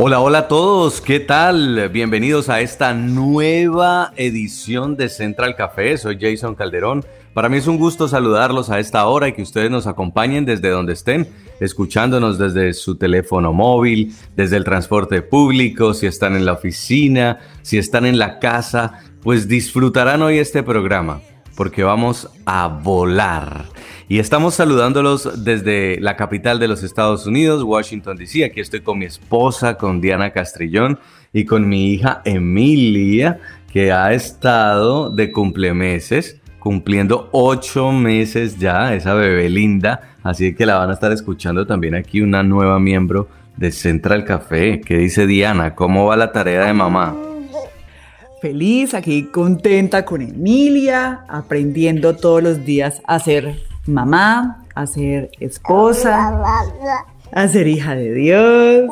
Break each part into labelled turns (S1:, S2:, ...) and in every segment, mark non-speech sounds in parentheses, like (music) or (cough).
S1: Hola, hola a todos, ¿qué tal? Bienvenidos a esta nueva edición de Central Café. Soy Jason Calderón. Para mí es un gusto saludarlos a esta hora y que ustedes nos acompañen desde donde estén, escuchándonos desde su teléfono móvil, desde el transporte público, si están en la oficina, si están en la casa, pues disfrutarán hoy este programa porque vamos a volar. Y estamos saludándolos desde la capital de los Estados Unidos, Washington, D.C. Aquí estoy con mi esposa, con Diana Castrillón y con mi hija Emilia, que ha estado de cumplemeses, cumpliendo ocho meses ya, esa bebé linda. Así que la van a estar escuchando también aquí una nueva miembro de Central Café. ¿Qué dice Diana? ¿Cómo va la tarea de mamá?
S2: Feliz, aquí contenta con Emilia, aprendiendo todos los días a ser mamá, a ser esposa, a ser hija de Dios.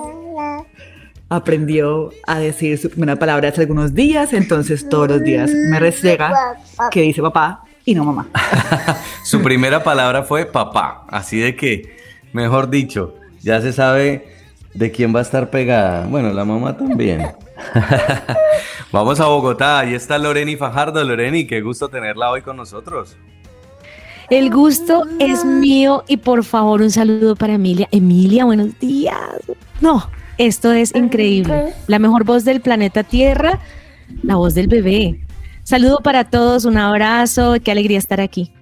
S2: Aprendió a decir su primera palabra hace algunos días, entonces todos los días me restrega que dice papá y no mamá. (laughs)
S1: Su primera palabra fue papá, así de que, mejor dicho, ya se sabe de quién va a estar pegada. Bueno, la mamá también. (laughs) Vamos a Bogotá, ahí está Loreni Fajardo. Loreni, qué gusto tenerla hoy con nosotros.
S3: El gusto es mío y por favor un saludo para Emilia. Emilia, buenos días. No, esto es increíble. La mejor voz del planeta Tierra, la voz del bebé. Saludo para todos, un abrazo, qué alegría estar aquí.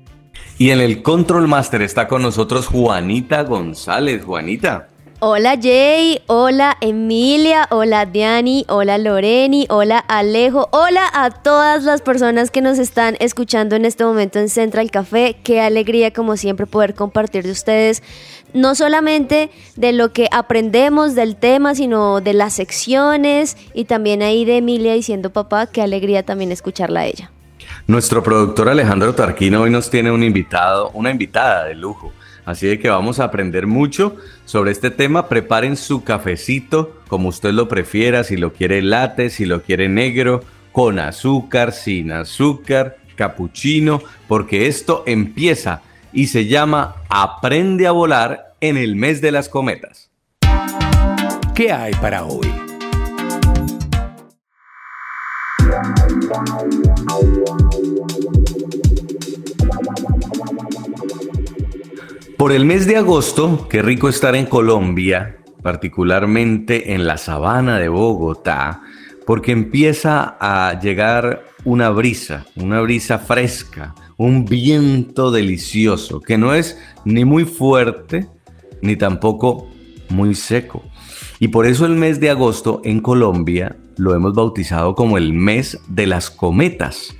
S1: Y en el Control Master está con nosotros Juanita González. Juanita.
S4: Hola Jay, hola Emilia, hola Diani, hola Loreni, hola Alejo, hola a todas las personas que nos están escuchando en este momento en Central Café. Qué alegría como siempre poder compartir de ustedes no solamente de lo que aprendemos del tema, sino de las secciones y también ahí de Emilia diciendo papá, qué alegría también escucharla a ella.
S1: Nuestro productor Alejandro Tarquino hoy nos tiene un invitado, una invitada de lujo. Así de que vamos a aprender mucho sobre este tema. Preparen su cafecito como usted lo prefiera, si lo quiere latte, si lo quiere negro, con azúcar, sin azúcar, capuchino, porque esto empieza y se llama Aprende a volar en el mes de las cometas.
S5: ¿Qué hay para hoy?
S1: Por el mes de agosto, qué rico estar en Colombia, particularmente en la sabana de Bogotá, porque empieza a llegar una brisa, una brisa fresca, un viento delicioso, que no es ni muy fuerte, ni tampoco muy seco. Y por eso el mes de agosto en Colombia lo hemos bautizado como el mes de las cometas.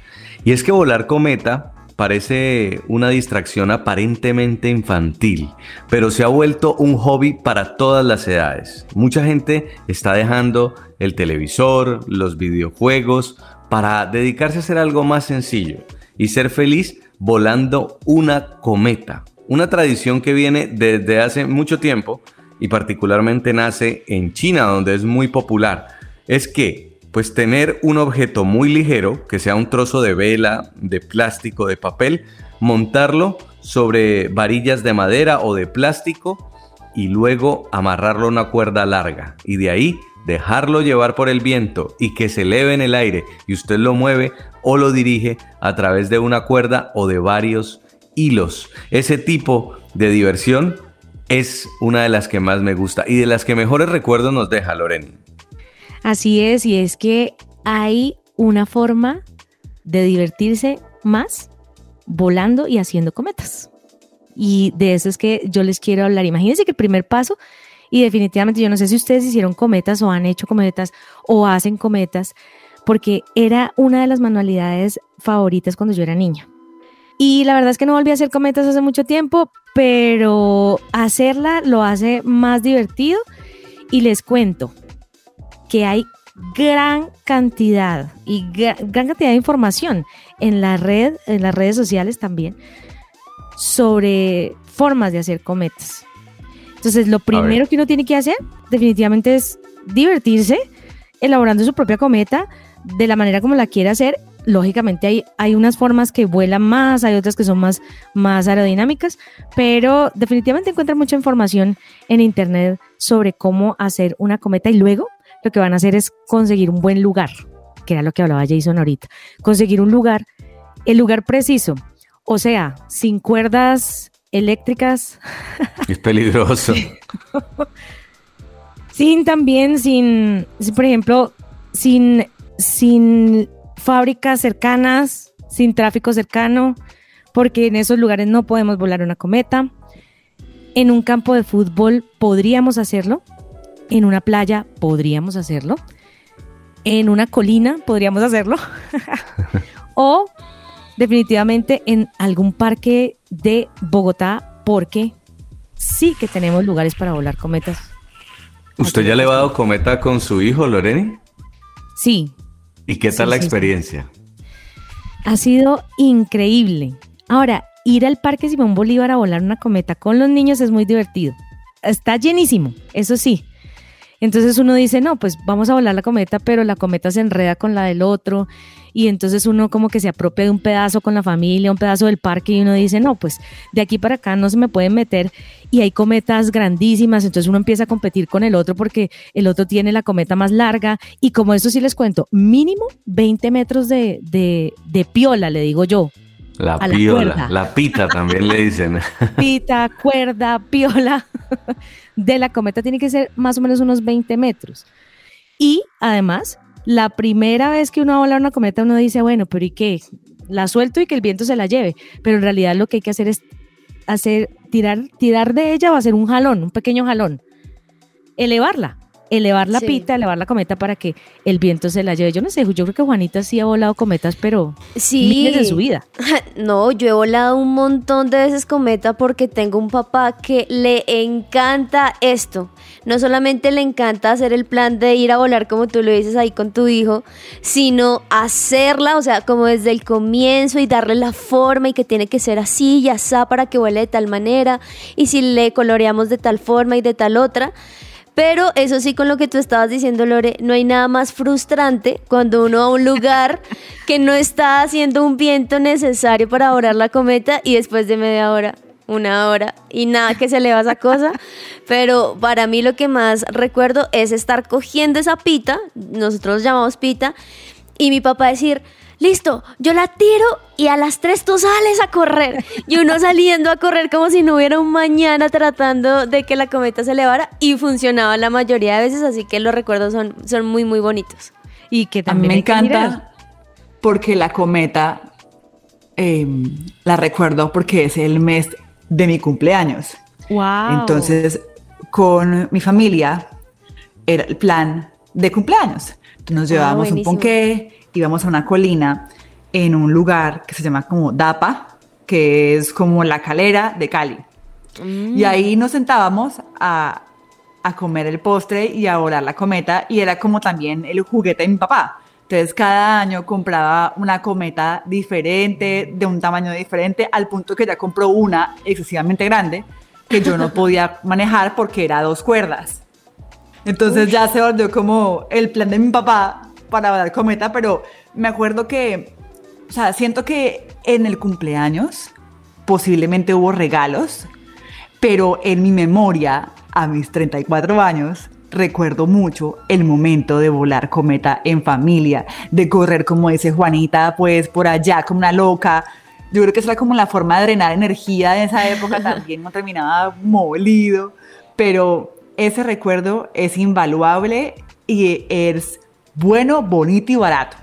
S1: Y es que volar cometa parece una distracción aparentemente infantil, pero se ha vuelto un hobby para todas las edades. Mucha gente está dejando el televisor, los videojuegos, para dedicarse a hacer algo más sencillo y ser feliz volando una cometa. Una tradición que viene desde hace mucho tiempo y particularmente nace en China, donde es muy popular. Es que pues tener un objeto muy ligero, que sea un trozo de vela, de plástico, de papel, montarlo sobre varillas de madera o de plástico y luego amarrarlo a una cuerda larga y de ahí dejarlo llevar por el viento y que se eleve en el aire y usted lo mueve o lo dirige a través de una cuerda o de varios hilos. Ese tipo de diversión es una de las que más me gusta y de las que mejores recuerdos nos deja Lorena.
S3: Así es, y es que hay una forma de divertirse más volando y haciendo cometas. Y de eso es que yo les quiero hablar. Imagínense que el primer paso, y definitivamente yo no sé si ustedes hicieron cometas o han hecho cometas o hacen cometas, porque era una de las manualidades favoritas cuando yo era niña. Y la verdad es que no volví a hacer cometas hace mucho tiempo, pero hacerla lo hace más divertido. Y les cuento, que hay gran cantidad y gra- gran cantidad de información en la red, en las redes sociales también, sobre formas de hacer cometas. Entonces, lo primero que uno tiene que hacer definitivamente es divertirse elaborando su propia cometa de la manera como la quiere hacer. Lógicamente hay, hay unas formas que vuelan más, hay otras que son más, más aerodinámicas, pero definitivamente encuentran mucha información en internet sobre cómo hacer una cometa y luego lo que van a hacer es conseguir un buen lugar, que era lo que hablaba Jason ahorita. Conseguir un lugar, el lugar preciso, o sea, sin cuerdas eléctricas, (laughs)
S1: Es peligroso.
S3: sin también, sin, por ejemplo, sin, sin fábricas cercanas, sin tráfico cercano, porque en esos lugares no podemos volar una cometa. En un campo de fútbol podríamos hacerlo. En una playa podríamos hacerlo. En una colina podríamos hacerlo. (laughs) o definitivamente en algún parque de Bogotá, porque sí que tenemos lugares para volar cometas.
S1: ¿Usted ya le ha dado cometa con su hijo, Loreni?
S3: Sí,
S1: ¿Y qué tal
S3: Sí,
S1: la
S3: sí, sí.
S1: experiencia?
S3: ha sido increíble. Ahora, ir al Parque Simón Bolívar a volar una cometa con los niños es muy divertido. Está llenísimo, eso sí. Entonces uno dice, no, pues vamos a volar la cometa, pero la cometa se enreda con la del otro y entonces uno como que se apropia de un pedazo con la familia, un pedazo del parque y uno dice, no, pues de aquí para acá no se me pueden meter y hay cometas grandísimas, entonces uno empieza a competir con el otro porque el otro tiene la cometa más larga. Y como eso sí les cuento, mínimo 20 metros de, de, de piola, le digo yo,
S1: La
S3: A la
S1: piola,
S3: cuerda.
S1: la pita también le dicen. (laughs)
S3: pita, cuerda, piola (laughs) de la cometa tiene que ser más o menos unos 20 metros. Y además, la primera vez que uno va a volar una cometa, uno dice, bueno, pero ¿y qué? La suelto y que el viento se la lleve. Pero en realidad lo que hay que hacer es hacer, tirar, tirar de ella o hacer un jalón, un pequeño jalón. Elevarla. Elevar la
S4: Sí.
S3: pita, elevar la cometa para que el viento se la lleve. Yo no sé, yo creo que Juanita sí ha volado cometas, pero
S4: Sí.
S3: miles de su vida. (laughs)
S4: No, yo he volado un montón de veces cometa porque tengo un papá que le encanta esto. No solamente le encanta hacer el plan de ir a volar como tú lo dices ahí con tu hijo, sino hacerla, o sea, como desde el comienzo y darle la forma y que tiene que ser así y así para que vuele de tal manera y si le coloreamos de tal forma y de tal otra. Pero eso sí, con lo que tú estabas diciendo, Lore, no hay nada más frustrante cuando uno va a un lugar (laughs) que no está haciendo un viento necesario para volar la cometa y después de media hora, una hora y nada que se le va esa cosa. (laughs) Pero para mí lo que más recuerdo es estar cogiendo esa pita, nosotros llamamos pita, y mi papá decir, listo, yo la tiro y a las tres tú sales a correr. Y uno saliendo a correr como si no hubiera un mañana tratando de que la cometa se elevara y funcionaba la mayoría de veces, así que los recuerdos son, son muy, muy bonitos.
S3: Y que
S2: A mí
S3: también
S2: me encanta porque la cometa eh, la recuerdo porque es el mes de mi cumpleaños.
S3: Wow.
S2: Entonces, con mi familia era el plan de cumpleaños. Entonces, nos
S4: Ah,
S2: llevábamos un ponqué, íbamos a una colina en un lugar que se llama como Dapa, que es como la calera de Cali.
S4: Mm.
S2: Y ahí nos sentábamos a, a comer el postre y a volar la cometa y era como también el juguete de mi papá. Entonces cada año compraba una cometa diferente, de un tamaño diferente, al punto que ya compró una excesivamente grande que yo no (laughs) podía manejar porque era dos cuerdas. Entonces ya se volvió como el plan de mi papá para volar cometa, pero me acuerdo que, o sea, siento que en el cumpleaños posiblemente hubo regalos, pero en mi memoria, a mis 34 años, recuerdo mucho el momento de volar cometa en familia, de correr, como dice Juanita, pues por allá como una loca. Yo creo que esa era como la forma de drenar energía en esa época (laughs) también, no terminaba molido, pero ese recuerdo es invaluable y es bueno, bonito y barato.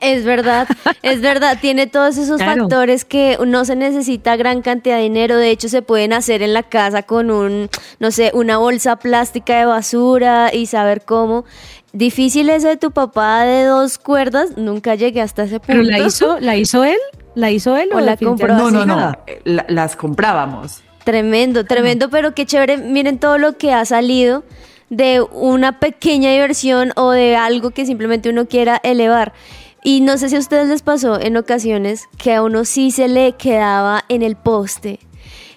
S4: Es verdad, (laughs) es verdad, tiene todos esos
S3: Claro.
S4: factores que no se necesita gran cantidad de dinero, de hecho se pueden hacer en la casa con un, no sé, una bolsa plástica de basura y saber cómo. Difícil ese de tu papá de dos cuerdas, nunca llegué hasta ese punto.
S3: ¿Pero la hizo, la hizo él? ¿La hizo él o,
S4: O la compró
S2: No, no, no, la- las comprábamos.
S4: Tremendo, tremendo, pero qué chévere. Miren todo lo que ha salido de una pequeña diversión o de algo que simplemente uno quiera elevar. Y no sé si a ustedes les pasó en ocasiones que a uno sí se le quedaba en el poste,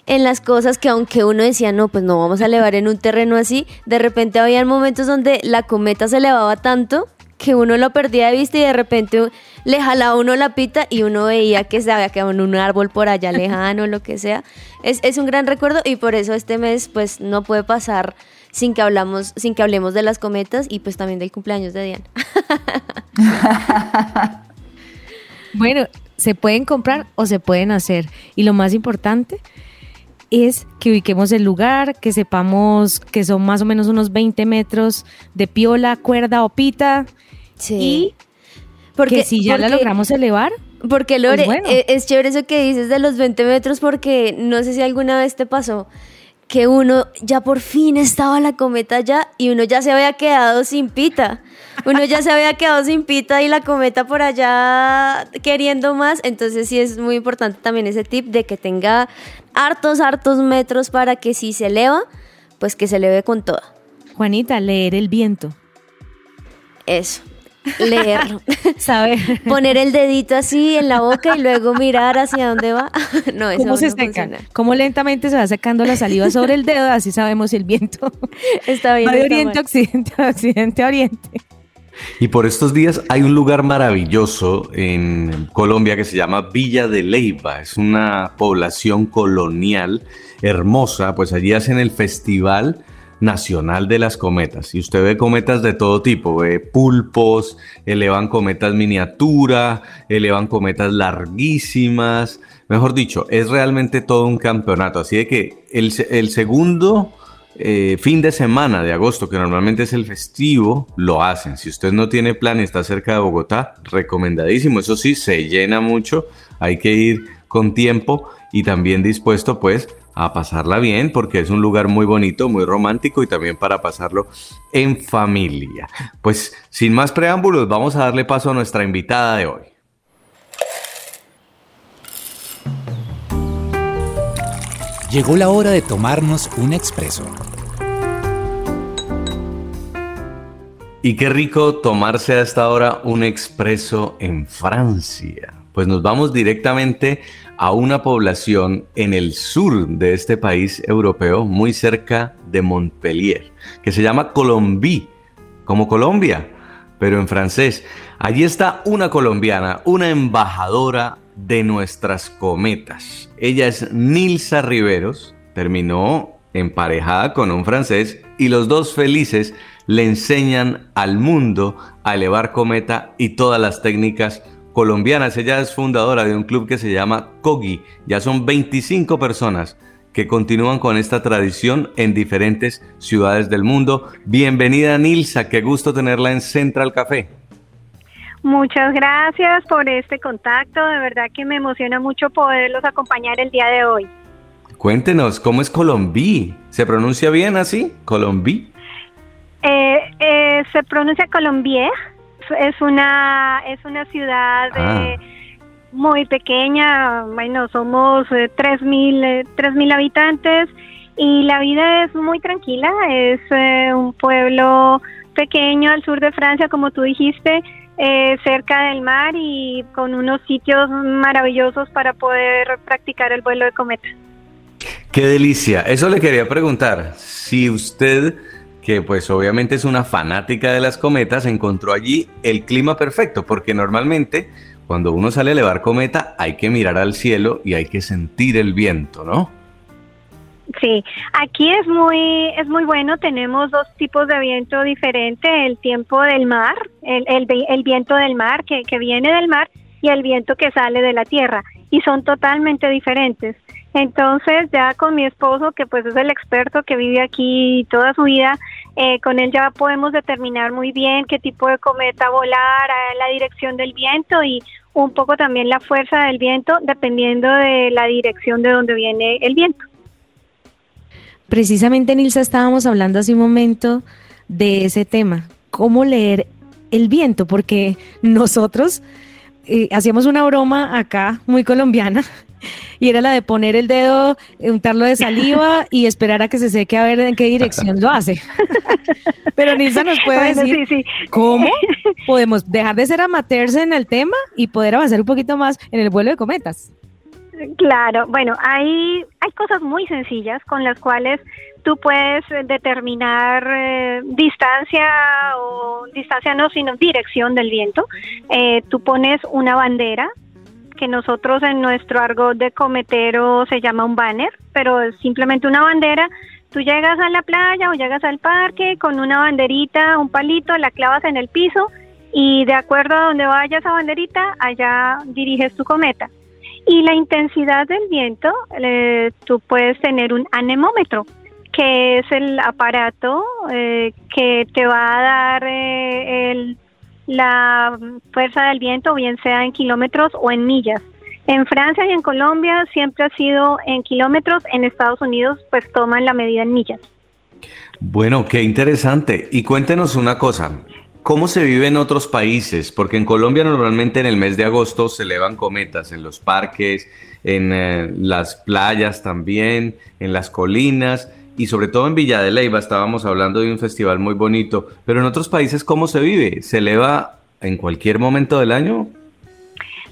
S4: en las cosas que aunque uno decía, no, pues no vamos a elevar en un terreno así, de repente había momentos donde la cometa se elevaba tanto que uno lo perdía de vista y de repente le jalaba uno la pita y uno veía que se había quedado en un árbol por allá lejano, lo que sea. Es, es un gran recuerdo y por eso este mes pues no puede pasar sin que hablamos, sin que hablemos de las cometas y pues también del cumpleaños de Diana. (laughs)
S3: bueno, se pueden comprar o se pueden hacer. Y lo más importante es que ubiquemos el lugar, que sepamos que son más o menos unos 20 metros de piola, cuerda o pita. Sí. Y porque si ya la logramos elevar,
S4: porque Lore, pues e, es chévere eso que dices de los 20 metros porque no sé si alguna vez te pasó que uno ya por fin estaba la cometa ya y uno ya se había quedado sin pita. Uno ya se había quedado sin pita y la cometa por allá queriendo más. Entonces sí es muy importante también ese tip de que tenga hartos, hartos metros para que si se eleva, pues que se eleve con toda.
S3: Juanita, leer el viento.
S4: Eso leer, (laughs) saber poner el dedito así en la boca y luego mirar hacia dónde va. (laughs)
S3: no, eso ¿Cómo se seca? ¿Cómo lentamente se va secando la saliva sobre el dedo? Así sabemos el viento. (laughs)
S4: Está bien.
S3: de oriente a occidente, occidente a oriente.
S1: Y por estos días hay un lugar maravilloso en Colombia que se llama Villa de Leiva. Es una población colonial hermosa. Pues allí hacen el festival nacional de las cometas. Y usted ve cometas de todo tipo, ve pulpos, elevan cometas miniatura, elevan cometas larguísimas. Mejor dicho, es realmente todo un campeonato. Así de que el, segundo eh, fin de semana de agosto, que normalmente es el festivo, lo hacen. Si usted no tiene plan y está cerca de Bogotá, recomendadísimo. Eso sí, se llena mucho. Hay que ir con tiempo y también dispuesto pues a pasarla bien porque es un lugar muy bonito, muy romántico y también para pasarlo en familia. Pues sin más preámbulos, vamos a darle paso a nuestra invitada de hoy.
S5: Llegó la hora de tomarnos un expreso.
S1: Y qué rico tomarse a esta hora un expreso en Francia. Pues nos vamos directamente a una población en el sur de este país europeo, muy cerca de Montpellier, que se llama Colombie, como Colombia, pero en francés. Allí está una colombiana, una embajadora de nuestras cometas. Ella es Nilsa Riveros, terminó emparejada con un francés y los dos felices le enseñan al mundo a elevar cometa y todas las técnicas colombianas. Ella es fundadora de un club que se llama Kogi. Ya son 25 personas que continúan con esta tradición en diferentes ciudades del mundo. Bienvenida Nilsa, qué gusto tenerla en Central Café.
S6: Muchas gracias por este contacto, de verdad que me emociona mucho poderlos acompañar el día de hoy.
S1: Cuéntenos, ¿cómo es Colombí? ¿Se pronuncia bien así? ¿Colombí?
S6: Eh, eh, se pronuncia Colombier, es una, es una ciudad ah. eh, muy pequeña, bueno, somos eh, tres mil, eh, tres mil habitantes y la vida es muy tranquila, es un pueblo pequeño al sur de Francia, como tú dijiste, cerca del mar y con unos sitios maravillosos para poder practicar el vuelo de cometa.
S1: Qué delicia. Eso le quería preguntar. Si usted que pues obviamente es una fanática de las cometas, encontró allí el clima perfecto, porque normalmente cuando uno sale a elevar cometa hay que mirar al cielo y hay que sentir el viento, ¿no?
S6: Sí, aquí es muy es muy bueno. Tenemos dos tipos de viento diferentes: el tiempo del mar, el, el, viento del mar que, que viene del mar y el viento que sale de la tierra, y son totalmente diferentes. Entonces ya con mi esposo, que pues es el experto que vive aquí toda su vida, eh, con él ya podemos determinar muy bien qué tipo de cometa volar, la dirección del viento y un poco también la fuerza del viento dependiendo de la dirección de donde viene el viento.
S3: Precisamente, Nilsa, estábamos hablando hace un momento de ese tema, cómo leer el viento, porque nosotros eh, hacíamos una broma acá muy colombiana y era la de poner el dedo, untarlo de saliva y esperar a que se seque a ver en qué dirección lo hace. (laughs) Pero Nilsa nos puede
S6: Bueno,
S3: decir
S6: sí, sí.
S3: cómo (laughs) podemos dejar de ser amateurs en el tema y poder avanzar un poquito más en el vuelo de cometas.
S6: Claro, bueno, hay, hay cosas muy sencillas con las cuales tú puedes eh, determinar eh, distancia o distancia no, sino dirección del viento. Eh, tú pones una bandera que nosotros en nuestro argot de cometero se llama un banner, pero es simplemente una bandera. Tú llegas a la playa o llegas al parque con una banderita, un palito, la clavas en el piso y de acuerdo a donde vaya esa banderita, allá diriges tu cometa. Y la intensidad del viento, eh, tú puedes tener un anemómetro, que es el aparato eh, que te va a dar eh, el- la fuerza del viento, bien sea en kilómetros o en millas. En Francia y en Colombia siempre ha sido en kilómetros, en Estados Unidos pues toman la medida en millas.
S1: Bueno, qué interesante. Y cuéntenos una cosa, ¿cómo se vive en otros países? Porque en Colombia normalmente en el mes de agosto se elevan cometas en los parques, en eh, las playas también, en las colinas y sobre todo en Villa de Leyva estábamos hablando de un festival muy bonito. Pero en otros países, ¿cómo se vive? ¿Se eleva en cualquier momento del año?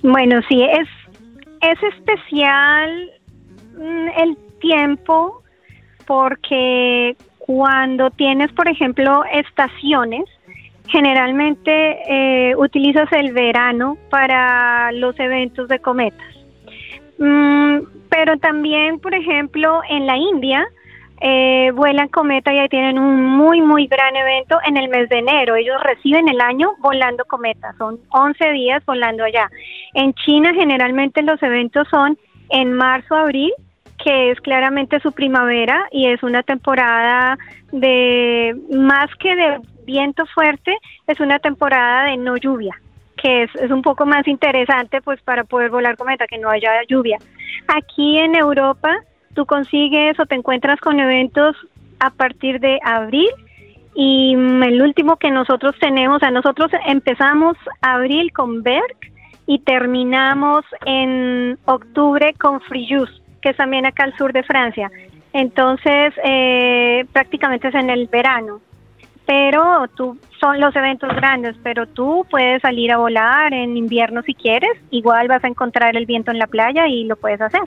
S6: Bueno, sí, es, es especial mm, el tiempo porque cuando tienes, por ejemplo, estaciones, generalmente eh, utilizas el verano para los eventos de cometas. Mm, pero también, por ejemplo, en la India eh, vuelan cometa y ahí tienen un muy, muy gran evento en el mes de enero. Ellos reciben el año volando cometas, son 11 días volando allá. En China generalmente los eventos son en marzo, abril, que es claramente su primavera y es una temporada de, más que de viento fuerte, es una temporada de no lluvia que es, es un poco más interesante pues para poder volar cometa, que no haya lluvia. Aquí en Europa tú consigues o te encuentras con eventos a partir de abril y mm, el último que nosotros tenemos, o nosotros empezamos abril con Berg y terminamos en octubre con Frejus, que es también acá al sur de Francia. Entonces, eh, prácticamente es en el verano pero tú son los eventos grandes, pero tú puedes salir a volar en invierno si quieres, igual vas a encontrar el viento en la playa y lo puedes hacer.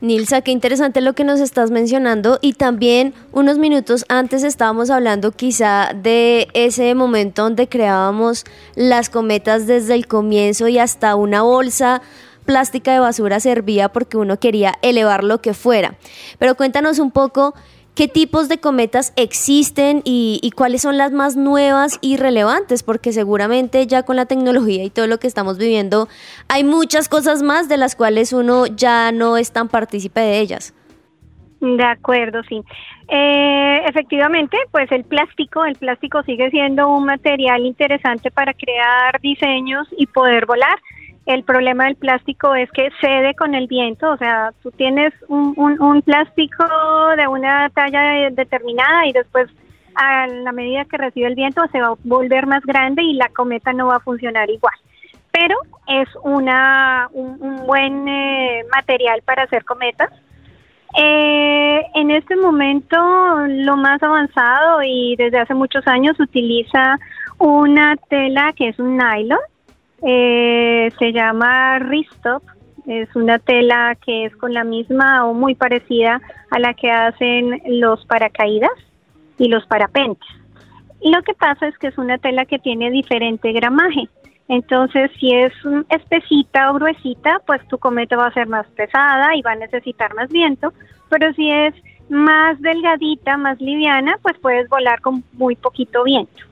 S4: Nilsa, qué interesante lo que nos estás mencionando y también unos minutos antes estábamos hablando quizá de ese momento donde creábamos las cometas desde el comienzo y hasta una bolsa plástica de basura servía porque uno quería elevar lo que fuera. Pero cuéntanos un poco qué tipos de cometas existen y, y, cuáles son las más nuevas y relevantes, porque seguramente ya con la tecnología y todo lo que estamos viviendo, hay muchas cosas más de las cuales uno ya no es tan partícipe de ellas.
S6: De acuerdo, sí. Eh, efectivamente, pues el plástico, el plástico sigue siendo un material interesante para crear diseños y poder volar. El problema del plástico es que cede con el viento, o sea, tú tienes un, un, plástico de una talla determinada y después a la medida que recibe el viento se va a volver más grande y la cometa no va a funcionar igual. Pero es una, un, un buen eh, material para hacer cometas. Eh, en este momento lo más avanzado y desde hace muchos años utiliza una tela que es un nylon, eh, se llama Ristop, es una tela que es con la misma o muy parecida a la que hacen los paracaídas y los parapentes. Lo que pasa es que es una tela que tiene diferente gramaje. Entonces, si es espesita o gruesita, pues tu cometa va a ser más pesada y va a necesitar más viento, pero si es más delgadita, más liviana, pues puedes volar con muy poquito viento.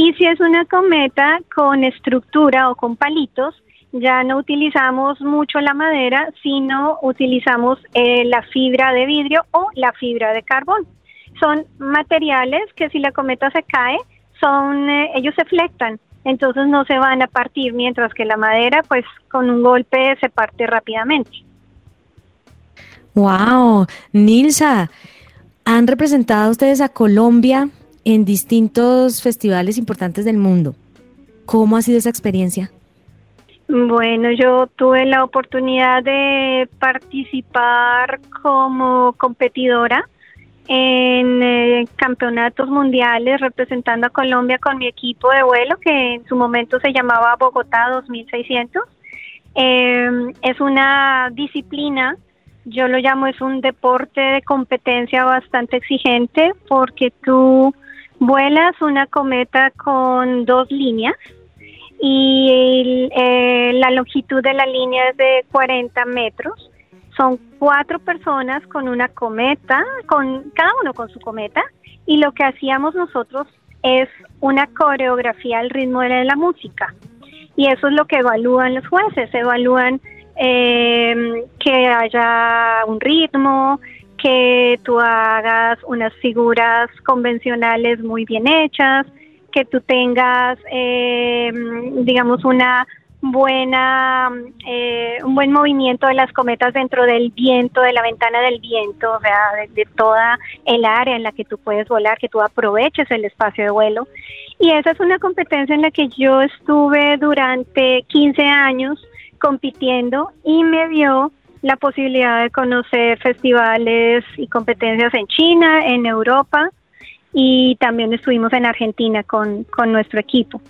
S6: Y si es una cometa con estructura o con palitos, ya no utilizamos mucho la madera, sino utilizamos eh, la fibra de vidrio o la fibra de carbón. Son materiales que si la cometa se cae, son eh, ellos se flectan, entonces no se van a partir, mientras que la madera, pues con un golpe se parte rápidamente.
S3: Wow, Nilsa, han representado ustedes a Colombia en distintos festivales importantes del mundo. ¿Cómo ha sido esa experiencia?
S6: Bueno, yo tuve la oportunidad de participar como competidora en eh, campeonatos mundiales representando a Colombia con mi equipo de vuelo que en su momento se llamaba Bogotá 2600. Eh, es una disciplina, yo lo llamo es un deporte de competencia bastante exigente porque tú vuelas una cometa con dos líneas y eh, la longitud de la línea es de 40 metros. Son cuatro personas con una cometa, con cada uno con su cometa, y lo que hacíamos nosotros es una coreografía al ritmo de la música. Y eso es lo que evalúan los jueces, evalúan eh, que haya un ritmo, que tú hagas unas figuras convencionales muy bien hechas, que tú tengas, eh, digamos, una buena, eh, un buen movimiento de las cometas dentro del viento, de la ventana del viento, o sea, de, toda el área en la que tú puedes volar, que tú aproveches el espacio de vuelo. Y esa es una competencia en la que yo estuve durante 15 años compitiendo y me dio la posibilidad de conocer festivales y competencias en China, en Europa, y también estuvimos en Argentina con, con nuestro equipo.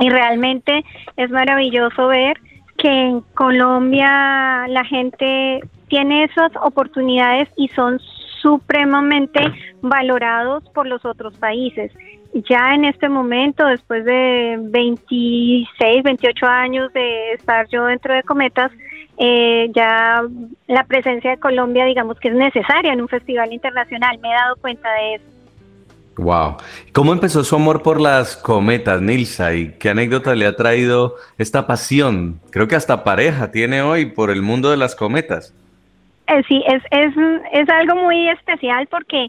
S6: Y realmente es maravilloso ver que en Colombia la gente tiene esas oportunidades y son supremamente valorados por los otros países. Ya en este momento, después de 26, 28 años de estar yo dentro de Cometas, eh, ya la presencia de Colombia, digamos que es necesaria en un festival internacional. Me he dado cuenta de eso.
S1: Wow. ¿Cómo empezó su amor por las cometas, Nilsa? ¿Y qué anécdota le ha traído esta pasión? Creo que hasta pareja tiene hoy por el mundo de las cometas.
S6: Eh, sí, es, es, es algo muy especial porque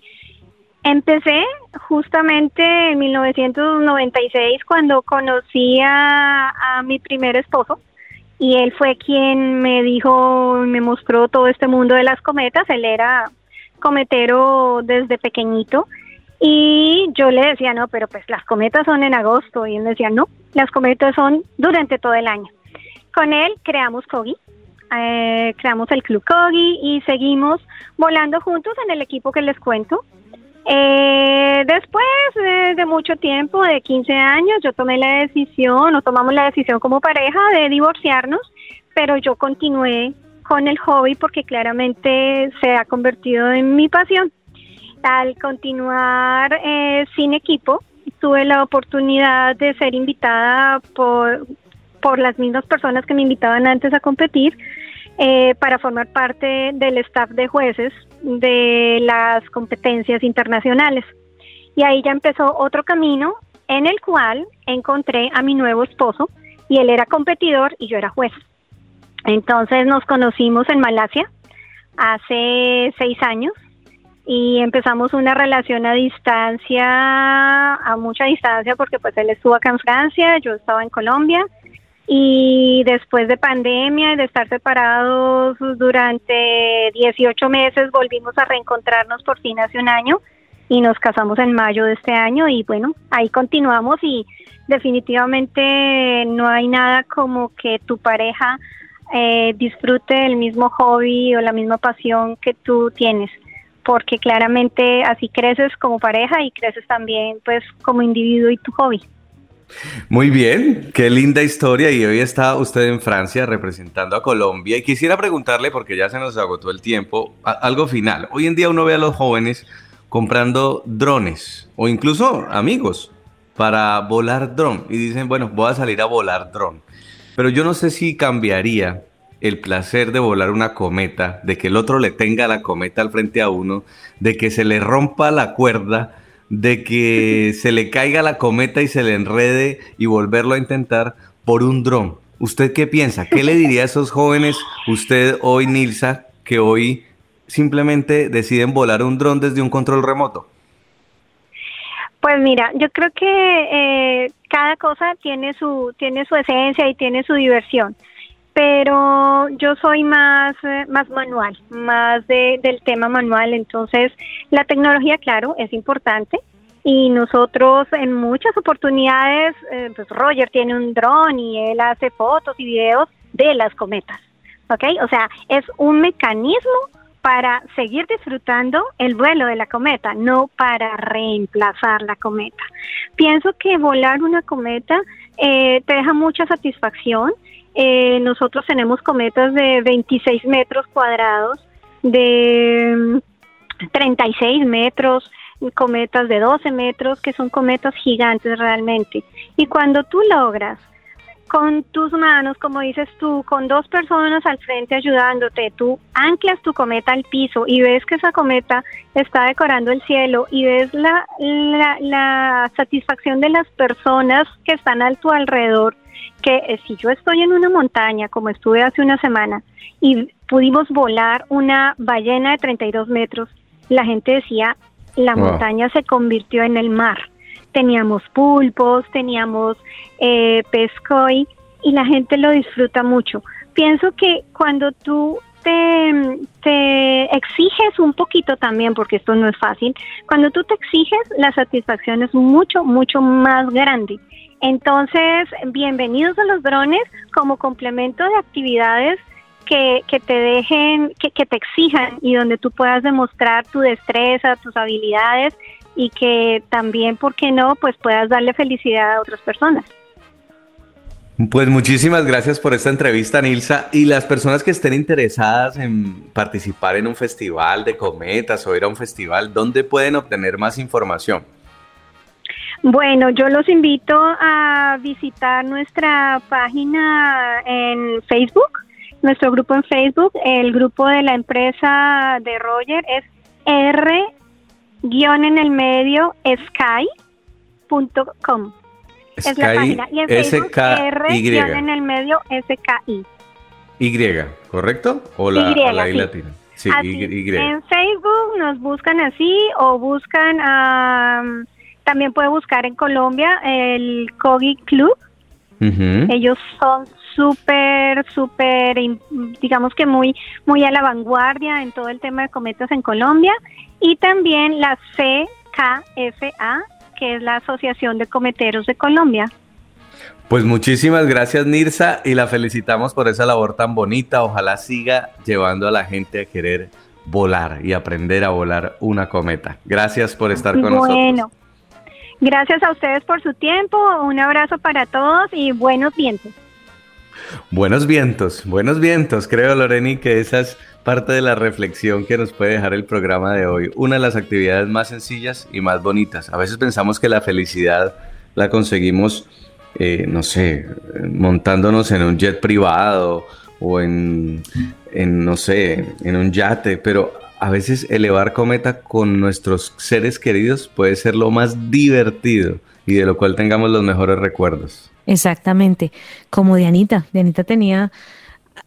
S6: empecé justamente en 1996 cuando conocí a, a mi primer esposo y él fue quien me dijo, me mostró todo este mundo de las cometas. Él era cometero desde pequeñito y yo le decía, no, pero pues las cometas son en agosto. Y él decía, no, las cometas son durante todo el año. Con él creamos Kogi, eh, creamos el Club Kogi y seguimos volando juntos en el equipo que les cuento. Eh, después de, mucho tiempo, de 15 años, yo tomé la decisión, o tomamos la decisión como pareja de divorciarnos, pero yo continué con el hobby porque claramente se ha convertido en mi pasión. Al continuar eh, sin equipo, tuve la oportunidad de ser invitada por, por las mismas personas que me invitaban antes a competir eh, para formar parte del staff de jueces de las competencias internacionales. Y ahí ya empezó otro camino en el cual encontré a mi nuevo esposo y él era competidor y yo era juez. Entonces nos conocimos en Malasia hace seis años y empezamos una relación a distancia, a mucha distancia, porque pues él estuvo acá en Francia, yo estaba en Colombia, y después de pandemia y de estar separados durante 18 meses, volvimos a reencontrarnos por fin hace un año y nos casamos en mayo de este año y bueno, ahí continuamos y definitivamente no hay nada como que tu pareja eh, disfrute el mismo hobby o la misma pasión que tú tienes porque claramente así creces como pareja y creces también pues como individuo y tu hobby.
S1: Muy bien, qué linda historia y hoy está usted en Francia representando a Colombia y quisiera preguntarle, porque ya se nos agotó el tiempo, algo final. Hoy en día uno ve a los jóvenes comprando drones o incluso amigos para volar dron y dicen, bueno, voy a salir a volar dron. Pero yo no sé si cambiaría el placer de volar una cometa, de que el otro le tenga la cometa al frente a uno, de que se le rompa la cuerda, de que (laughs) se le caiga la cometa y se le enrede y volverlo a intentar por un dron. ¿Usted qué piensa? ¿Qué le diría a esos jóvenes, usted hoy, Nilsa, que hoy simplemente deciden volar un dron desde un control remoto?
S6: Pues mira, yo creo que eh, cada cosa tiene su tiene su esencia y tiene su diversión pero yo soy más, eh, más manual, más de, del tema manual, entonces la tecnología, claro, es importante, y nosotros en muchas oportunidades, eh, pues Roger tiene un dron y él hace fotos y videos de las cometas, ¿ok? O sea, es un mecanismo para seguir disfrutando el vuelo de la cometa, no para reemplazar la cometa. Pienso que volar una cometa eh, te deja mucha satisfacción. Eh, nosotros tenemos cometas de 26 metros cuadrados, de 36 mm, metros, cometas de 12 metros, que son cometas gigantes realmente. Y cuando tú logras con tus manos, como dices tú, con dos personas al frente ayudándote, tú anclas tu cometa al piso y ves que esa cometa está decorando el cielo y ves la, la, satisfacción de las personas que están a tu alrededor, que eh, si yo estoy en una montaña, como estuve hace una semana, y pudimos volar una ballena de 32 metros, la gente decía, la montaña se convirtió en el mar teníamos pulpos, teníamos eh, pescoy y la gente lo disfruta mucho. Pienso que cuando tú te, te, exiges un poquito también, porque esto no es fácil, cuando tú te exiges, la satisfacción es mucho, mucho más grande. Entonces, bienvenidos a los drones como complemento de actividades que, que te dejen, que, que te exijan y donde tú puedas demostrar tu destreza, tus habilidades y que también, ¿por qué no?, pues puedas darle felicidad a otras personas.
S1: Pues muchísimas gracias por esta entrevista, Nilsa. Y las personas que estén interesadas en participar en un festival de cometas o ir a un festival, ¿dónde pueden obtener más información?
S6: Bueno, yo los invito a visitar nuestra página en Facebook, nuestro grupo en Facebook. El grupo de la empresa de Roger es R guion en el medio sky.com. Es la página. Y en Facebook, R guion en el medio SKI.
S1: Y, ¿correcto? O la, y, la latina.
S6: Sí, y, En Facebook nos buscan así o buscan, también puede buscar en Colombia el Kogi Club. Ellos son súper, súper, digamos que muy, muy a la vanguardia en todo el tema de cometas en Colombia y también la CKFA, que es la Asociación de Cometeros de Colombia.
S1: Pues muchísimas gracias Nirsa y la felicitamos por esa labor tan bonita. Ojalá siga llevando a la gente a querer volar y aprender a volar una cometa. Gracias por estar con nosotros. Bueno,
S6: gracias a ustedes por su tiempo. Un abrazo para todos y buenos vientos.
S1: Buenos vientos, buenos vientos. Creo, Loreni, que esa es parte de la reflexión que nos puede dejar el programa de hoy. Una de las actividades más sencillas y más bonitas. A veces pensamos que la felicidad la conseguimos, eh, no sé, montándonos en un jet privado o en, en, no sé, en un yate, pero a veces elevar cometa con nuestros seres queridos puede ser lo más divertido y de lo cual tengamos los mejores recuerdos.
S3: Exactamente, como Dianita. Dianita tenía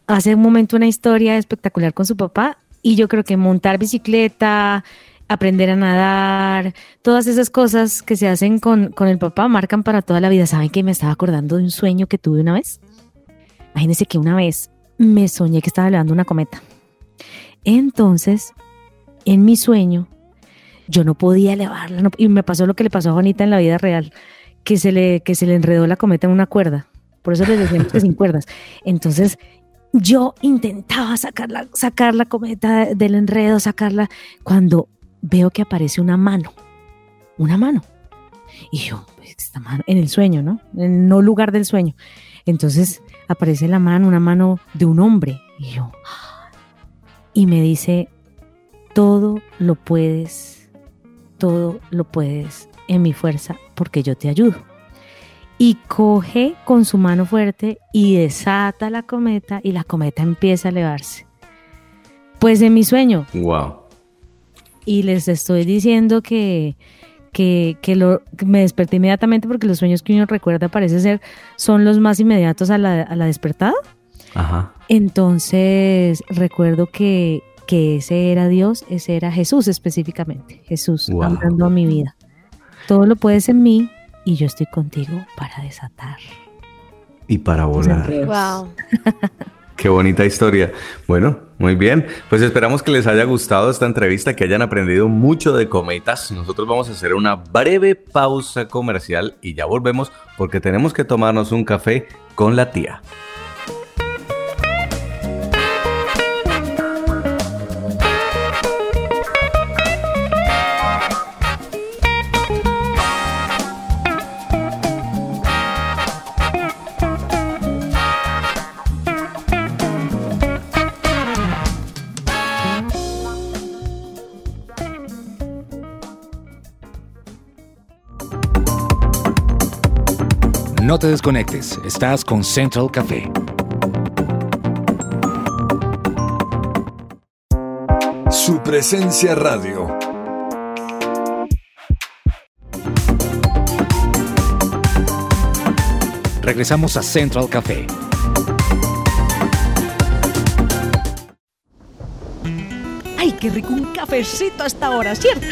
S3: hace un momento una historia espectacular con su papá y yo creo que montar bicicleta, aprender a nadar, todas esas cosas que se hacen con, con el papá marcan para toda la vida. ¿Saben que me estaba acordando de un sueño que tuve una vez? Imagínense que una vez me soñé que estaba elevando una cometa. Entonces, en mi sueño, yo no podía elevarla y me pasó lo que le pasó a Juanita en la vida real que se le, que se le enredó la cometa en una cuerda. Por eso les decíamos que sin (laughs) cuerdas. Entonces, yo intentaba sacar la, sacar la cometa del enredo, sacarla, cuando veo que aparece una mano. Una mano. Y yo, pues, esta mano, en el sueño, ¿no? En no lugar del sueño. Entonces aparece la mano, una mano de un hombre. Y yo, y me dice, todo lo puedes, todo lo puedes en mi fuerza porque yo te ayudo. Y coge con su mano fuerte y desata la cometa y la cometa empieza a elevarse. Pues en mi sueño.
S1: Wow.
S3: Y les estoy diciendo que, que, lo, me desperté inmediatamente porque los sueños que uno recuerda parece ser son los más inmediatos a la, a la despertada.
S1: Ajá.
S3: Entonces recuerdo que, que ese era Dios, ese era Jesús específicamente, Jesús hablando a mi vida. Todo lo puedes en mí y yo estoy contigo para desatar.
S1: Y para volar.
S4: Wow. (laughs)
S1: Qué bonita historia. Bueno, muy bien. Pues esperamos que les haya gustado esta entrevista, que hayan aprendido mucho de cometas. Nosotros vamos a hacer una breve pausa comercial y ya volvemos porque tenemos que tomarnos un café con la tía.
S5: No te desconectes, estás con Central Café.
S7: Su presencia radio.
S5: Regresamos a Central Café.
S3: Ay, qué rico un cafecito a esta hora, ¿cierto?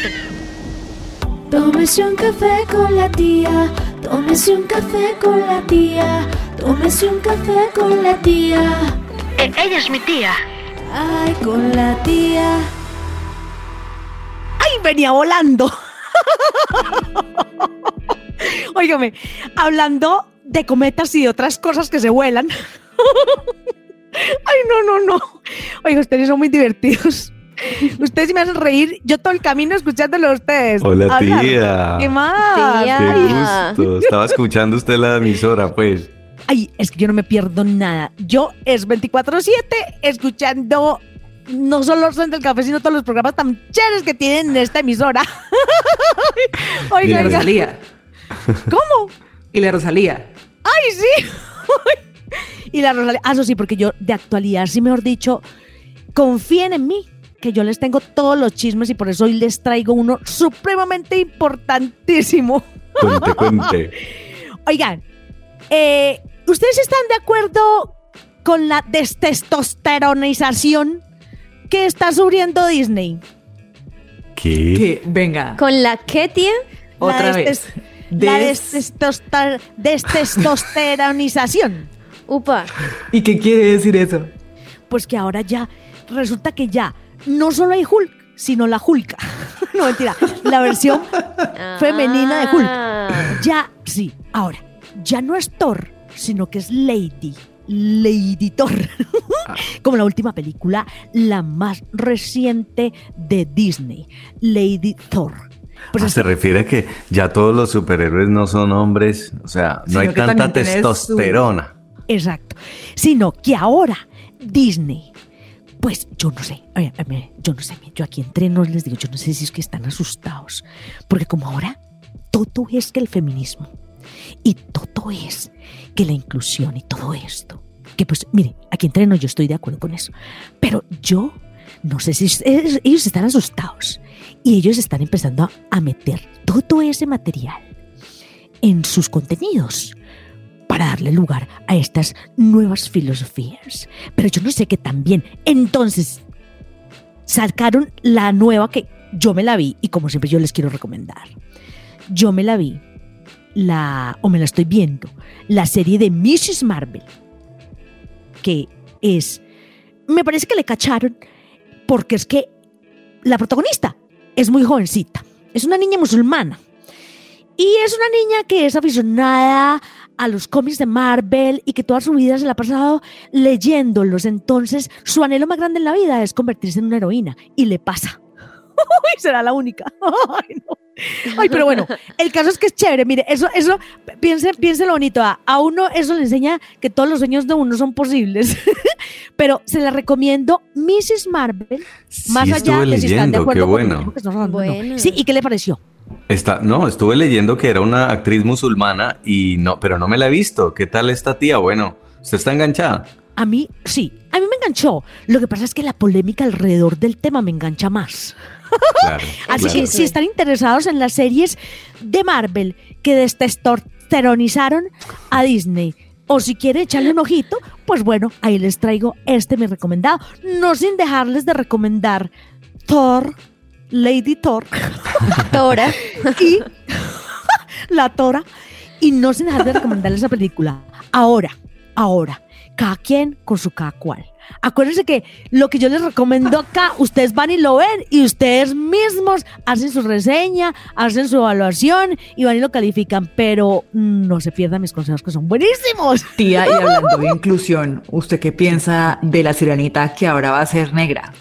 S8: Tómese un café con la tía, tómese un café con la tía, tómese un café con la tía.
S9: ella es mi tía.
S8: Ay, con la tía.
S3: ¡Ay, venía volando! Óigame, hablando de cometas y de otras cosas que se vuelan. Ay, no, no, no. Oiga, ustedes son muy divertidos. (laughs) Ustedes sí me hacen reír. Yo todo el camino escuchándolo a ustedes.
S1: Hola, tía.
S3: ¿Qué más?
S4: Tía.
S1: Qué gusto. Estaba escuchando usted la emisora, pues.
S3: Ay, es que yo no me pierdo nada. Yo es 24-7 escuchando no solo Centro del Café, sino todos los programas tan chéveres que tienen en esta emisora. (laughs)
S2: Y la. Rosalía.
S3: ¿Cómo?
S2: Y la Rosalía.
S3: ¡Ay, sí! (laughs) y la Rosalía. Ah, eso sí, porque yo de actualidad, sí, mejor dicho, confíen en mí, que yo les tengo todos los chismes y por eso hoy les traigo uno supremamente importantísimo.
S1: Cuente, cuente. (laughs)
S3: Oigan, eh, ¿ustedes están de acuerdo con la destestosteronización que está sufriendo Disney?
S1: ¿Qué?
S2: Que, venga,
S4: ¿Con la qué, tía?
S2: otra
S3: la
S2: vez.
S3: La destestosteronización.
S4: Upa.
S2: ¿Y qué quiere decir eso?
S3: Pues que ahora ya resulta que ya no solo hay Hulk, sino la Hulka. (laughs) no mentira, la versión femenina de Hulk.
S4: Ah.
S3: Ya, sí, ahora, ya no es Thor, sino que es Lady. Lady Thor. (laughs) Como la última película, la más reciente de Disney, Lady Thor. Pues
S1: Ah, se refiere a que ya todos los superhéroes no son hombres, o sea, no hay tanta
S2: su-
S1: testosterona.
S3: Exacto. Sino que ahora Disney, pues yo no sé, yo no sé, yo aquí entre nos les digo, yo no sé si es que están asustados, porque como ahora todo es que el feminismo y todo es que la inclusión y todo esto, que pues mire, aquí entre nos yo estoy de acuerdo con eso, pero yo no sé si es- ellos están asustados y ellos están empezando a meter todo ese material en sus contenidos para darle lugar a estas nuevas filosofías. Pero yo no sé que también entonces sacaron la nueva que yo me la vi y como siempre yo les quiero recomendar. Yo me la vi, la, o me la estoy viendo, la serie de Mrs. Marvel, que es, me parece que le cacharon porque es que la protagonista es muy jovencita, es una niña musulmana. Y es una niña que es aficionada a los cómics de Marvel y que toda su vida se la ha pasado leyéndolos. Entonces, su anhelo más grande en la vida es convertirse en una heroína. Y le pasa. (laughs) Ay, será la única. (laughs) Ay, no. Ay, pero bueno, el caso es que es chévere. Mire, eso, eso, piense, piense lo bonito. A, a uno eso le enseña que todos los sueños de uno son posibles. (laughs) pero se la recomiendo Mrs. Marvel. Más allá de si están de
S1: leyendo, qué
S3: acuerdo con que no.
S4: Bueno.
S3: Sí, ¿y qué le pareció?
S1: Está, no, estuve leyendo que era una actriz musulmana y no, pero no me la he visto. ¿Qué tal esta tía? Bueno, ¿usted está enganchada?
S3: A mí, sí, a mí me enganchó. Lo que pasa es que la polémica alrededor del tema me engancha más.
S1: Claro. (laughs)
S3: Así
S1: claro.
S3: que si están interesados en las series de Marvel que destestosteronizaron a Disney, o si quieren echarle un ojito, pues bueno, ahí les traigo este mi recomendado. No sin dejarles de recomendar Thor, Lady Thor (laughs)
S4: Tora. (laughs)
S3: y (laughs) la Tora, y no sin dejar de recomendarles esa película. Ahora, ahora cada quien con su cada cual. Acuérdense que lo que yo les recomiendo acá, ustedes van y lo ven y ustedes mismos hacen su reseña, hacen su evaluación y van y lo califican, pero no se pierdan mis consejos que son buenísimos.
S2: Tía, y hablando de inclusión, ¿usted qué piensa de la sirenita que ahora va a ser negra?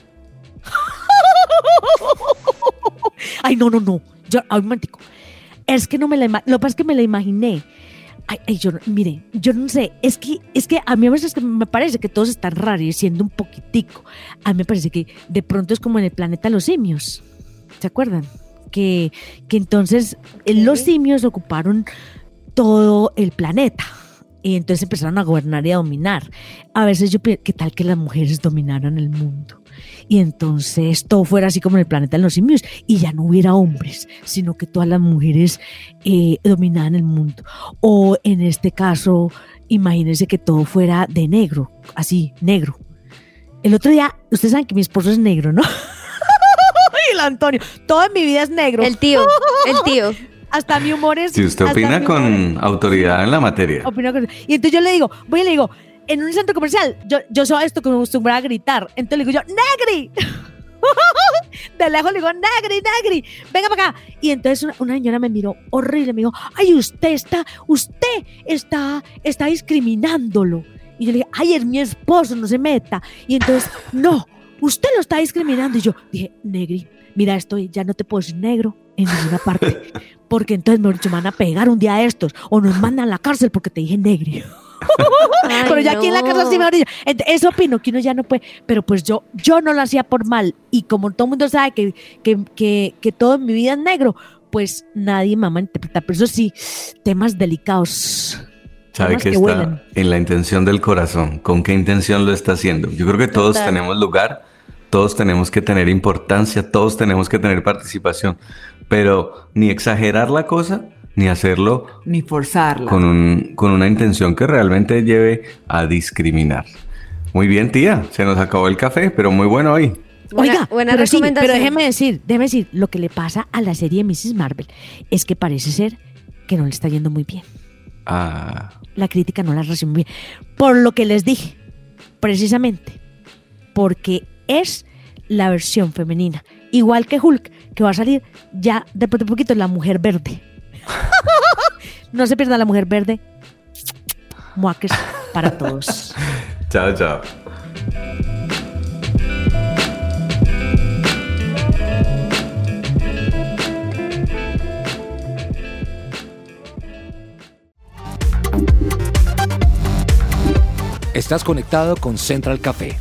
S3: Ay, no, no, no. Yo, ay, un momentico. Es que no me la Lo que pasa es que me la imaginé. Ay, ay, yo, mire, yo no sé, es que, es que a mí a veces que me parece que todos están rareciendo un poquitico. A mí me parece que de pronto es como en el planeta los simios. ¿Se acuerdan? Que, que entonces eh, los simios ocuparon todo el planeta. Y entonces empezaron a gobernar y a dominar. A veces yo pienso, ¿qué tal que las mujeres dominaran el mundo? Y entonces todo fuera así como en el planeta de los simios y ya no hubiera hombres, sino que todas las mujeres eh, dominaran el mundo. O en este caso, imagínense que todo fuera de negro, así, negro. El otro día, ustedes saben que mi esposo es negro, ¿no? (laughs) y el Antonio, todo en mi vida es negro.
S4: El tío, el tío. (laughs)
S3: Hasta mi humor es...
S1: Si usted opina con autoridad en la materia.
S3: opina con- Y entonces yo le digo, voy y le digo, en un centro comercial, yo, yo soy esto que me acostumbra a gritar. Entonces le digo yo, ¡Negri! (laughs) De lejos le digo, ¡Negri, Negri! Venga para acá. Y entonces una, una señora me miró horrible, me dijo, ¡ay, usted está, usted está, está discriminándolo! Y yo le dije, ¡ay, es mi esposo, no se meta! Y entonces, (laughs) no, usted lo está discriminando. Y yo dije, Negri, mira esto, ya no te puedo decir negro en ninguna parte. Porque entonces, mejor dicho, me van a pegar un día de estos o nos mandan a la cárcel porque te dije negri. (laughs)
S4: Ay, (laughs)
S3: pero ya aquí en la casa
S4: no.
S3: sí dicho. Ent- Eso opino, que uno ya no puede. Pero pues yo, yo no lo hacía por mal. Y como todo el mundo sabe que, que, que, que todo en mi vida es negro, pues nadie me va a interpretar. Pero eso sí, temas delicados.
S1: Sabe
S3: temas
S1: que
S3: que
S1: está
S3: vuelan.
S1: en la intención del corazón. ¿Con qué intención lo está haciendo? Yo creo que todos
S4: Total.
S1: tenemos lugar, todos tenemos que tener importancia, todos tenemos que tener participación, pero ni exagerar la cosa, ni hacerlo
S2: Ni forzarla.
S1: con, un, con una intención que realmente lleve a discriminar. Muy bien, tía, se nos acabó el café, pero muy bueno hoy.
S4: Buena-
S3: Oiga,
S4: buena
S3: pero, sí, pero déjeme decir, déjeme decir, lo que le pasa a la serie Mrs. Marvel es que parece ser que no le está yendo muy bien.
S1: Ah,
S3: la crítica no la recibe muy bien. Por lo que les dije, precisamente, porque es la versión femenina. Igual que Hulk, que va a salir ya después de poquito la mujer verde. No se pierda la mujer verde. Muaques para todos.
S1: chao, chao.
S5: Estás conectado con Central Café.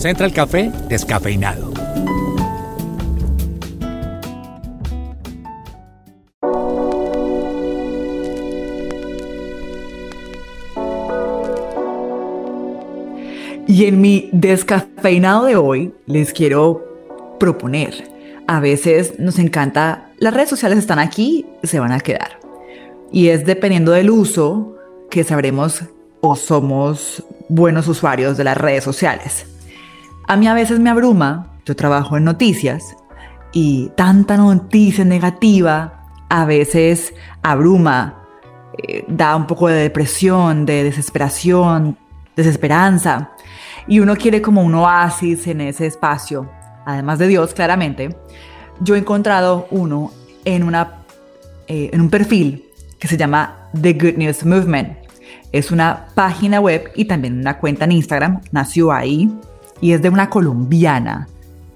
S5: Central Café descafeinado.
S2: Y en mi descafeinado de hoy les quiero proponer. A veces nos encanta, las redes sociales están aquí, se van a quedar. Y es dependiendo del uso que sabremos o somos buenos usuarios de las redes sociales. A mí a veces me abruma, yo trabajo en noticias y tanta noticia negativa a veces abruma, eh, da un poco de depresión, de desesperación, desesperanza. Y uno quiere como un oasis en ese espacio, además de Dios, claramente. Yo he encontrado uno en, una, eh, en un perfil que se llama The Good News Movement. Es una página web y también una cuenta en Instagram, nació ahí y es de una colombiana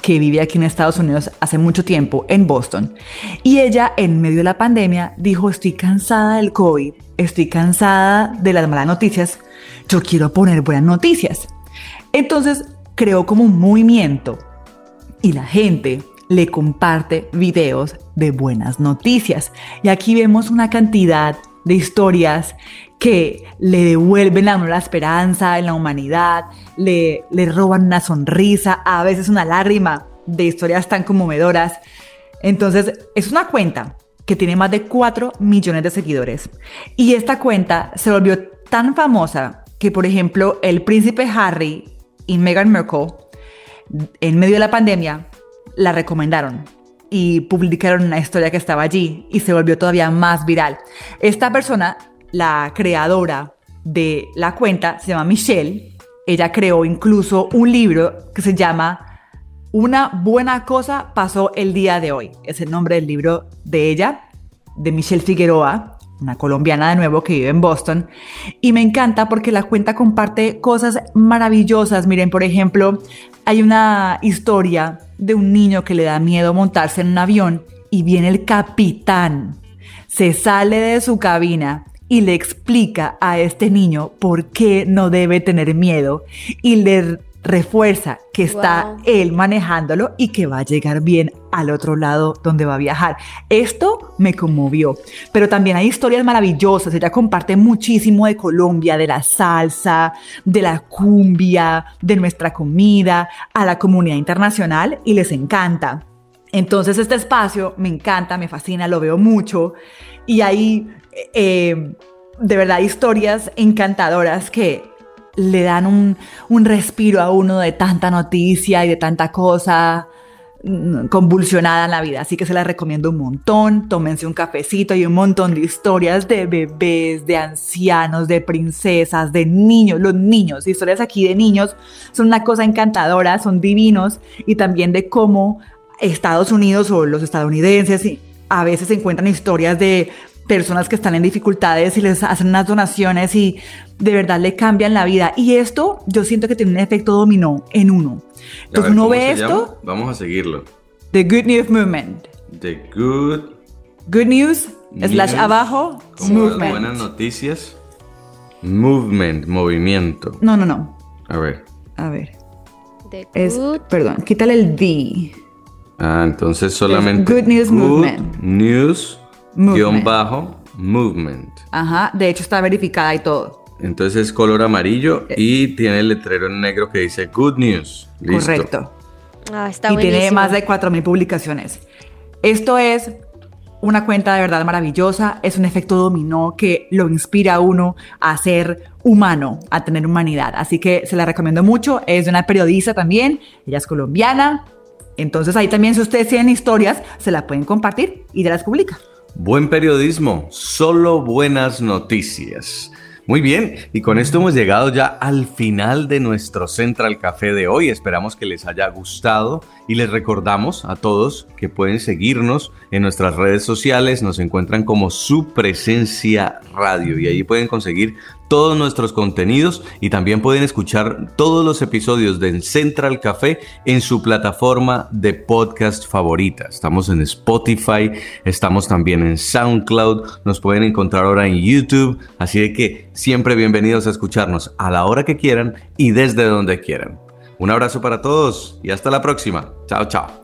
S2: que vive aquí en Estados Unidos hace mucho tiempo, en Boston. Y ella, en medio de la pandemia, dijo, estoy cansada del COVID, estoy cansada de las malas noticias, yo quiero poner buenas noticias. Entonces creó como un movimiento y la gente le comparte videos de buenas noticias. Y aquí vemos una cantidad de historias que le devuelven a uno la esperanza en la humanidad, le, le roban una sonrisa, a veces una lágrima de historias tan conmovedoras. Entonces, es una cuenta que tiene más de 4 millones de seguidores. Y esta cuenta se volvió tan famosa que, por ejemplo, el príncipe Harry y Meghan Markle, en medio de la pandemia, la recomendaron. y publicaron una historia que estaba allí y se volvió todavía más viral. Esta persona, la creadora de la cuenta, se llama Michelle. Ella creó incluso un libro que se llama Una buena cosa pasó el día de hoy. Es el nombre del libro de ella, de Michelle Figueroa, una colombiana de nuevo que vive en Boston. Y me encanta porque la cuenta comparte cosas maravillosas. Miren, por ejemplo, hay una historia de un niño que le da miedo montarse en un avión y viene el capitán, se sale de su cabina y le explica a este niño por qué no debe tener miedo y le refuerza que está
S4: Wow.
S2: él manejándolo y que va a llegar bien al otro lado donde va a viajar. Esto me conmovió, pero también hay historias maravillosas. Ella comparte muchísimo de Colombia, de la salsa, de la cumbia, de nuestra comida, a la comunidad internacional y les encanta. Entonces este espacio me encanta, me fascina, lo veo mucho y hay eh, de verdad historias encantadoras que le dan un, un respiro a uno de tanta noticia y de tanta cosa mm, convulsionada en la vida. Así que se las recomiendo un montón. Tómense un cafecito y un montón de historias de bebés, de ancianos, de princesas, de niños. Los niños, historias aquí de niños son una cosa encantadora, son divinos y también de cómo Estados Unidos o los estadounidenses a veces encuentran historias de personas que están en dificultades y les hacen unas donaciones y de verdad le cambian la vida. Y esto yo siento que tiene un efecto dominó en uno. Entonces
S1: ver,
S2: uno
S1: ¿cómo
S2: ve esto,
S1: llama? Vamos a seguirlo.
S2: The Good News Movement.
S1: The Good
S2: Good News, slash
S1: News,
S2: abajo,
S1: como
S2: movement.
S1: buenas noticias. Movement, movimiento.
S2: No, no, no.
S1: A ver.
S2: A ver.
S4: The
S2: Es,
S4: good-
S2: perdón, quítale el D.
S1: Ah, entonces solamente
S2: Good News Movement.
S1: News
S2: Movement.
S1: guion bajo movement.
S2: Ajá, de hecho está verificada y todo.
S1: Entonces es color amarillo
S2: Eh.
S1: y tiene el letrero en negro que dice Good News. Listo.
S2: Correcto.
S4: Ah, está
S2: y tiene
S4: buenísimo.
S2: más de 4.000 publicaciones. Esto es una cuenta de verdad maravillosa, es un efecto dominó que lo inspira a uno a ser humano, a tener humanidad. Así que se la recomiendo mucho, es de una periodista también, ella es colombiana. Entonces ahí también si ustedes tienen historias, se la pueden compartir y ya las publica.
S1: Buen periodismo, solo buenas noticias. Muy bien, y con esto hemos llegado ya al final de nuestro Central Café de hoy. Esperamos que les haya gustado y les recordamos a todos que pueden seguirnos en nuestras redes sociales. Nos encuentran como su presencia radio y ahí pueden conseguir todos nuestros contenidos y también pueden escuchar todos los episodios de Central Café en su plataforma de podcast favorita. Estamos en Spotify, estamos también en SoundCloud, nos pueden encontrar ahora en YouTube, así de que siempre bienvenidos a escucharnos a la hora que quieran y desde donde quieran. Un abrazo para todos y hasta la próxima. Chao, chao.